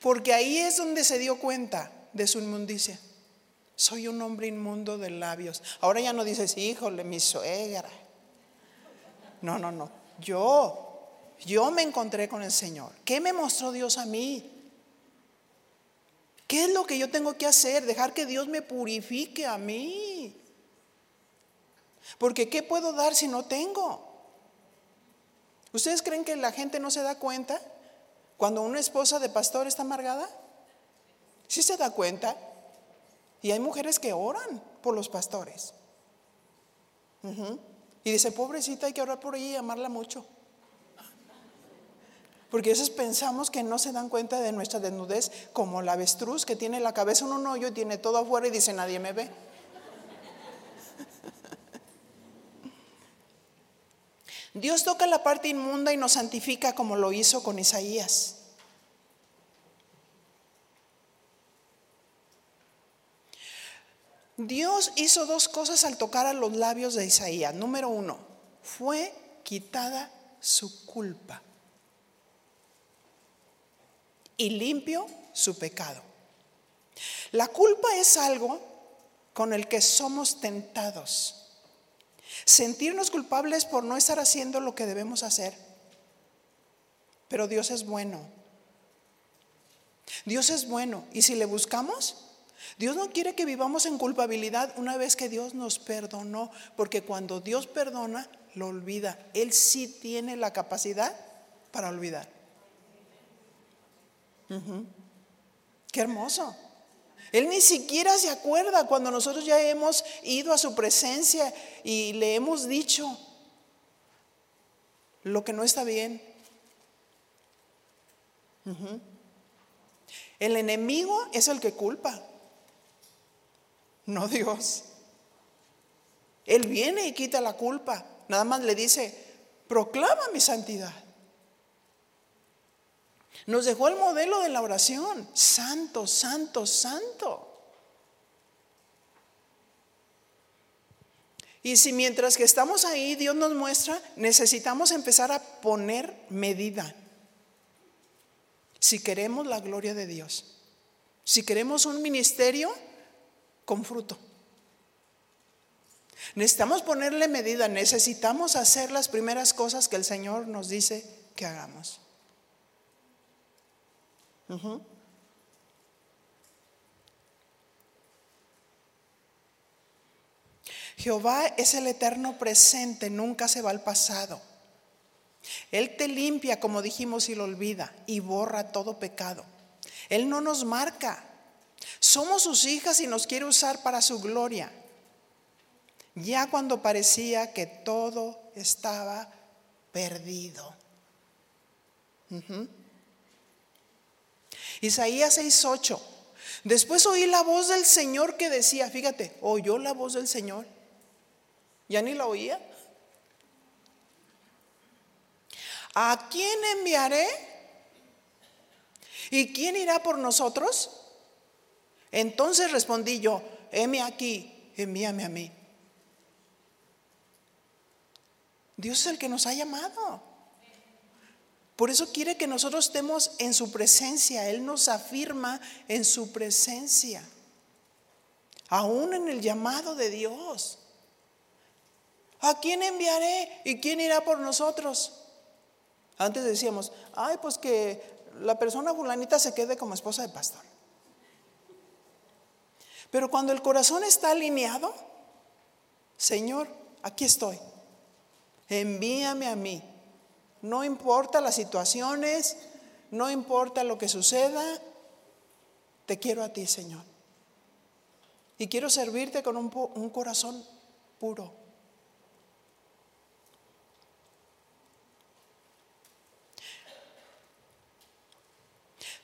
Porque ahí es donde se dio cuenta de su inmundicia. Soy un hombre inmundo de labios. Ahora ya no dices, híjole, mi suegra. No, no, no. Yo, yo me encontré con el Señor. ¿Qué me mostró Dios a mí? ¿Qué es lo que yo tengo que hacer? Dejar que Dios me purifique a mí. Porque ¿qué puedo dar si no tengo? ¿Ustedes creen que la gente no se da cuenta cuando una esposa de pastor está amargada? Sí se da cuenta. Y hay mujeres que oran por los pastores. Y dice, pobrecita, hay que orar por ella y amarla mucho. Porque a veces pensamos que no se dan cuenta de nuestra desnudez, como la avestruz que tiene la cabeza en un hoyo y tiene todo afuera y dice, nadie me ve. Dios toca la parte inmunda y nos santifica como lo hizo con Isaías. Dios hizo dos cosas al tocar a los labios de Isaías. Número uno, fue quitada su culpa y limpio su pecado. La culpa es algo con el que somos tentados. Sentirnos culpables por no estar haciendo lo que debemos hacer. Pero Dios es bueno. Dios es bueno. Y si le buscamos, Dios no quiere que vivamos en culpabilidad una vez que Dios nos perdonó. Porque cuando Dios perdona, lo olvida. Él sí tiene la capacidad para olvidar. Qué hermoso. Él ni siquiera se acuerda cuando nosotros ya hemos ido a su presencia y le hemos dicho lo que no está bien. El enemigo es el que culpa, no Dios. Él viene y quita la culpa. Nada más le dice, proclama mi santidad. Nos dejó el modelo de la oración. Santo, santo, santo. Y si mientras que estamos ahí Dios nos muestra, necesitamos empezar a poner medida. Si queremos la gloria de Dios, si queremos un ministerio con fruto. Necesitamos ponerle medida, necesitamos hacer las primeras cosas que el Señor nos dice que hagamos. Jehová es el eterno presente, nunca se va al pasado. Él te limpia, como dijimos, y lo olvida, y borra todo pecado. Él no nos marca. Somos sus hijas y nos quiere usar para su gloria. Ya cuando parecía que todo estaba perdido. Isaías 6:8. Después oí la voz del Señor que decía, fíjate, oyó la voz del Señor. Ya ni la oía. ¿A quién enviaré? ¿Y quién irá por nosotros? Entonces respondí yo, heme aquí, envíame a mí. Dios es el que nos ha llamado. Por eso quiere que nosotros estemos en su presencia. Él nos afirma en su presencia. Aún en el llamado de Dios. ¿A quién enviaré y quién irá por nosotros? Antes decíamos, ay, pues que la persona fulanita se quede como esposa de pastor. Pero cuando el corazón está alineado, Señor, aquí estoy. Envíame a mí. No importa las situaciones, no importa lo que suceda, te quiero a ti, Señor. Y quiero servirte con un, un corazón puro.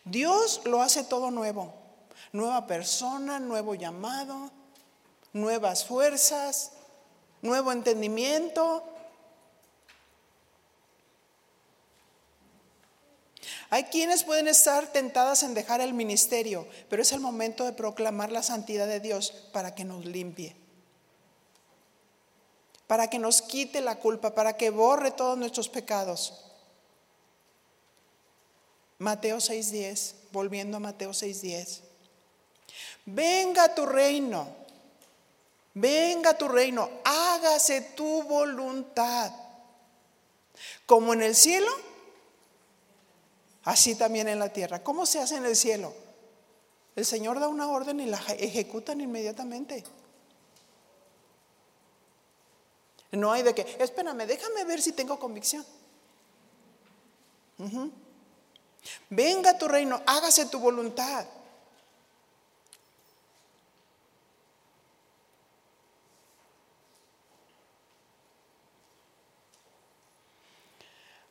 Dios lo hace todo nuevo. Nueva persona, nuevo llamado, nuevas fuerzas, nuevo entendimiento. Hay quienes pueden estar tentadas en dejar el ministerio, pero es el momento de proclamar la santidad de Dios para que nos limpie, para que nos quite la culpa, para que borre todos nuestros pecados. Mateo 6:10, volviendo a Mateo 6:10. Venga tu reino, venga tu reino, hágase tu voluntad, como en el cielo, así también en la tierra. ¿Cómo se hace en el cielo? El Señor da una orden y la ejecutan inmediatamente. No hay de que, espérame, déjame ver si tengo convicción. Venga tu reino, hágase tu voluntad.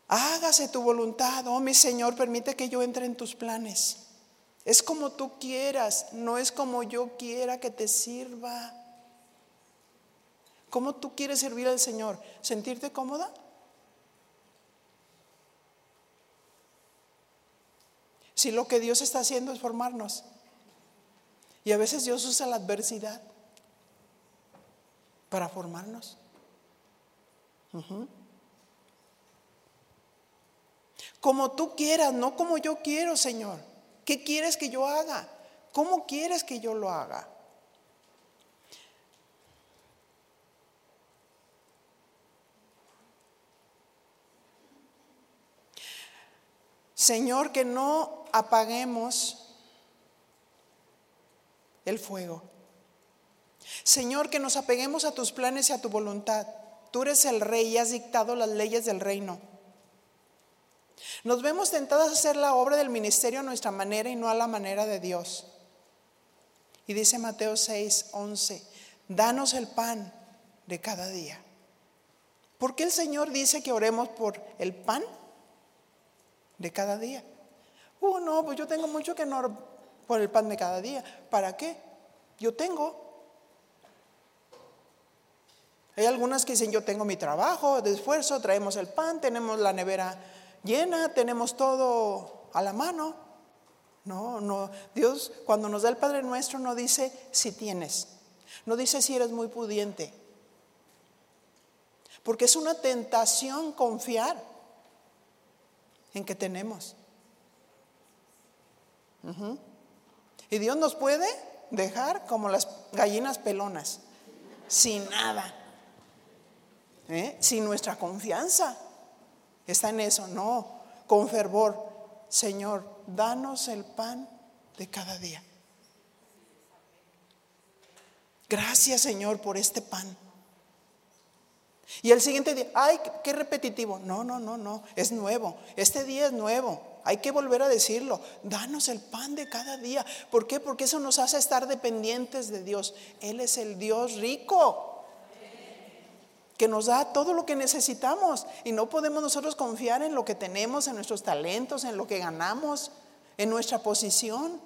Hágase tu voluntad, oh mi Señor, permite que yo entre en tus planes. Es como tú quieras, no es como yo quiera que te sirva. ¿Cómo tú quieres servir al Señor? ¿Sentirte cómoda? Si lo que Dios está haciendo es formarnos. Y a veces Dios usa la adversidad para formarnos. Como tú quieras, no como yo quiero, Señor. ¿Qué quieres que yo haga? ¿Cómo quieres que yo lo haga? Señor, que no apaguemos el fuego. Señor, que nos apeguemos a tus planes y a tu voluntad. Tú eres el rey y has dictado las leyes del reino. Nos vemos tentadas a hacer la obra del ministerio a nuestra manera y no a la manera de Dios. Y dice Mateo 6, 11, danos el pan de cada día. ¿Por qué el Señor dice que oremos por el pan de cada día? Uh, no, pues yo tengo mucho que no por el pan de cada día. ¿Para qué? Yo tengo. Hay algunas que dicen, yo tengo mi trabajo de esfuerzo, traemos el pan, tenemos la nevera llena, tenemos todo a la mano. No, no, Dios cuando nos da el Padre nuestro no dice si tienes, no dice si eres muy pudiente, porque es una tentación confiar en que tenemos. Y Dios nos puede dejar como las gallinas pelonas, sin nada, ¿eh? sin nuestra confianza. Está en eso, no, con fervor. Señor, danos el pan de cada día. Gracias, Señor, por este pan. Y el siguiente día, ay, qué repetitivo. No, no, no, no, es nuevo. Este día es nuevo. Hay que volver a decirlo. Danos el pan de cada día. ¿Por qué? Porque eso nos hace estar dependientes de Dios. Él es el Dios rico que nos da todo lo que necesitamos. Y no podemos nosotros confiar en lo que tenemos, en nuestros talentos, en lo que ganamos, en nuestra posición.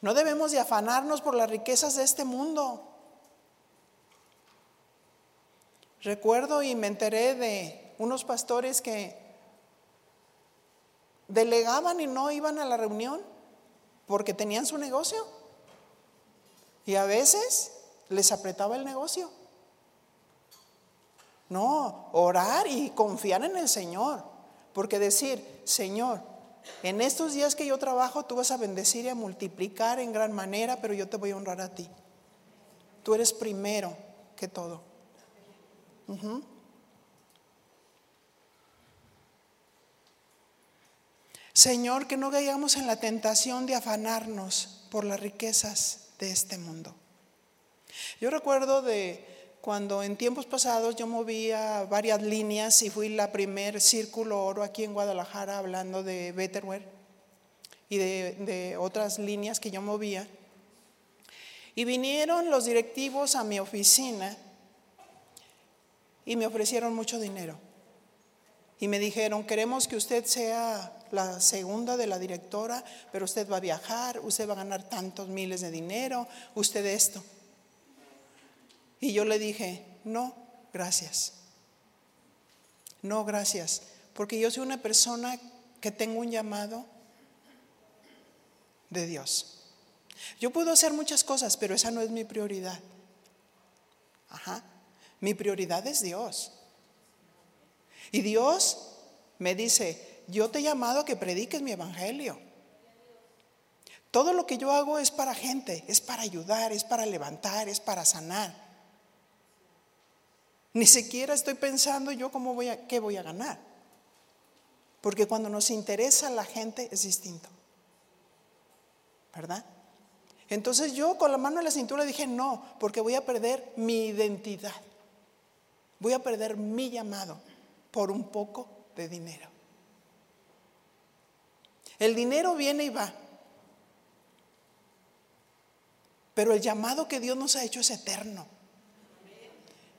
No debemos de afanarnos por las riquezas de este mundo. Recuerdo y me enteré de unos pastores que delegaban y no iban a la reunión porque tenían su negocio. Y a veces les apretaba el negocio. No, orar y confiar en el Señor. Porque decir, Señor, en estos días que yo trabajo, tú vas a bendecir y a multiplicar en gran manera, pero yo te voy a honrar a ti. Tú eres primero que todo. Señor, que no caigamos en la tentación de afanarnos por las riquezas de este mundo. Yo recuerdo de cuando en tiempos pasados yo movía varias líneas y fui la primer círculo oro aquí en Guadalajara hablando de Betterware y de, de otras líneas que yo movía. Y vinieron los directivos a mi oficina y me ofrecieron mucho dinero. Y me dijeron, queremos que usted sea la segunda de la directora, pero usted va a viajar, usted va a ganar tantos miles de dinero, usted esto. Y yo le dije, no, gracias. No, gracias. Porque yo soy una persona que tengo un llamado de Dios. Yo puedo hacer muchas cosas, pero esa no es mi prioridad. Ajá. Mi prioridad es Dios. Y Dios me dice, yo te he llamado a que prediques mi evangelio. Todo lo que yo hago es para gente, es para ayudar, es para levantar, es para sanar. Ni siquiera estoy pensando yo cómo voy a, qué voy a ganar. Porque cuando nos interesa la gente es distinto. ¿Verdad? Entonces yo con la mano en la cintura dije, no, porque voy a perder mi identidad. Voy a perder mi llamado por un poco de dinero. El dinero viene y va. Pero el llamado que Dios nos ha hecho es eterno.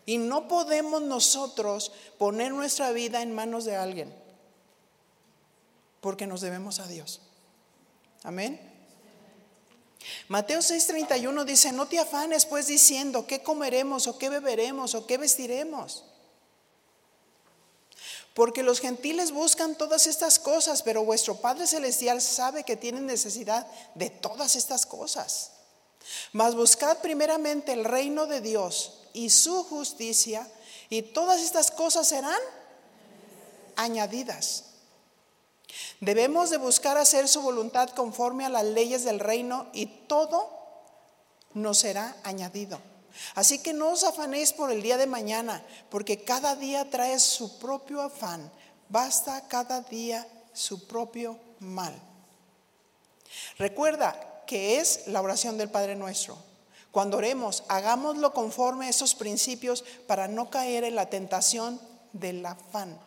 Y no podemos nosotros poner nuestra vida en manos de alguien, porque nos debemos a Dios. Amén. Mateo 6:31 dice, no te afanes pues diciendo, ¿qué comeremos o qué beberemos o qué vestiremos? Porque los gentiles buscan todas estas cosas, pero vuestro Padre Celestial sabe que tienen necesidad de todas estas cosas. Mas buscad primeramente el reino de Dios y su justicia, y todas estas cosas serán añadidas. Debemos de buscar hacer su voluntad conforme a las leyes del reino y todo nos será añadido. Así que no os afanéis por el día de mañana, porque cada día trae su propio afán. Basta cada día su propio mal. Recuerda que es la oración del Padre nuestro. Cuando oremos, hagámoslo conforme a esos principios para no caer en la tentación del afán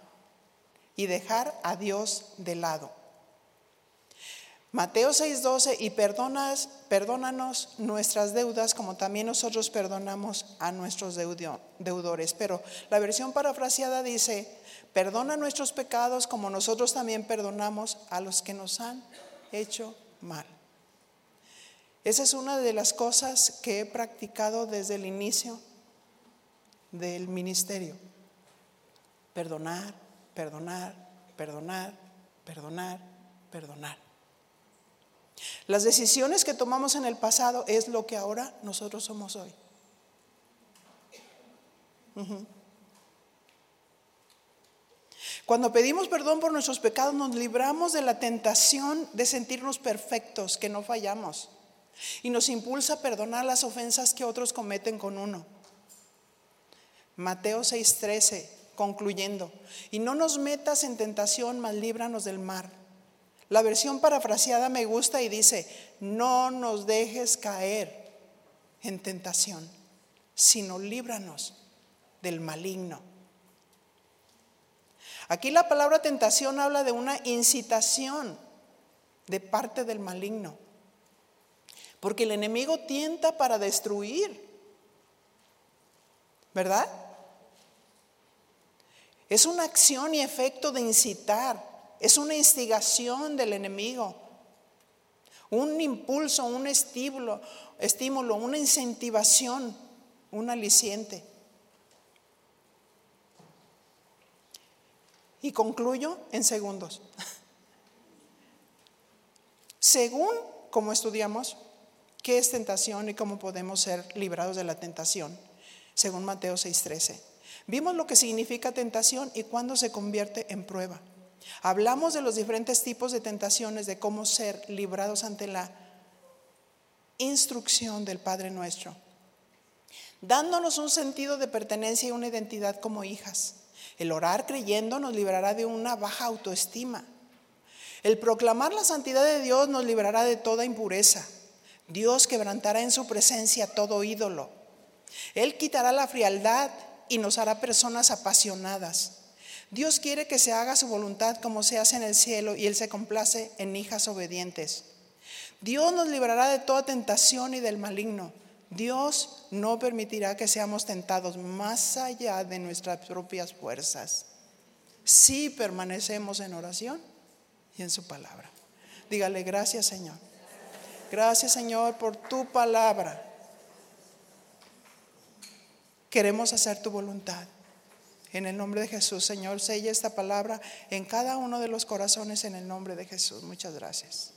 y dejar a Dios de lado. Mateo 6:12, y perdónanos nuestras deudas como también nosotros perdonamos a nuestros deudores. Pero la versión parafraseada dice, perdona nuestros pecados como nosotros también perdonamos a los que nos han hecho mal. Esa es una de las cosas que he practicado desde el inicio del ministerio. Perdonar, perdonar, perdonar, perdonar, perdonar. Las decisiones que tomamos en el pasado es lo que ahora nosotros somos hoy. Cuando pedimos perdón por nuestros pecados, nos libramos de la tentación de sentirnos perfectos, que no fallamos y nos impulsa a perdonar las ofensas que otros cometen con uno. Mateo 6:13, concluyendo, y no nos metas en tentación, mas líbranos del mar. La versión parafraseada me gusta y dice, no nos dejes caer en tentación, sino líbranos del maligno. Aquí la palabra tentación habla de una incitación de parte del maligno. Porque el enemigo tienta para destruir. ¿Verdad? Es una acción y efecto de incitar. Es una instigación del enemigo. Un impulso, un estímulo, estímulo una incentivación, un aliciente. Y concluyo en segundos. Según como estudiamos, ¿Qué es tentación y cómo podemos ser librados de la tentación? Según Mateo 6:13. Vimos lo que significa tentación y cuándo se convierte en prueba. Hablamos de los diferentes tipos de tentaciones, de cómo ser librados ante la instrucción del Padre nuestro, dándonos un sentido de pertenencia y una identidad como hijas. El orar creyendo nos librará de una baja autoestima. El proclamar la santidad de Dios nos librará de toda impureza. Dios quebrantará en su presencia todo ídolo. Él quitará la frialdad y nos hará personas apasionadas. Dios quiere que se haga su voluntad como se hace en el cielo y Él se complace en hijas obedientes. Dios nos librará de toda tentación y del maligno. Dios no permitirá que seamos tentados más allá de nuestras propias fuerzas. Si permanecemos en oración y en su palabra. Dígale gracias Señor. Gracias Señor por tu palabra. Queremos hacer tu voluntad. En el nombre de Jesús, Señor, sella esta palabra en cada uno de los corazones en el nombre de Jesús. Muchas gracias.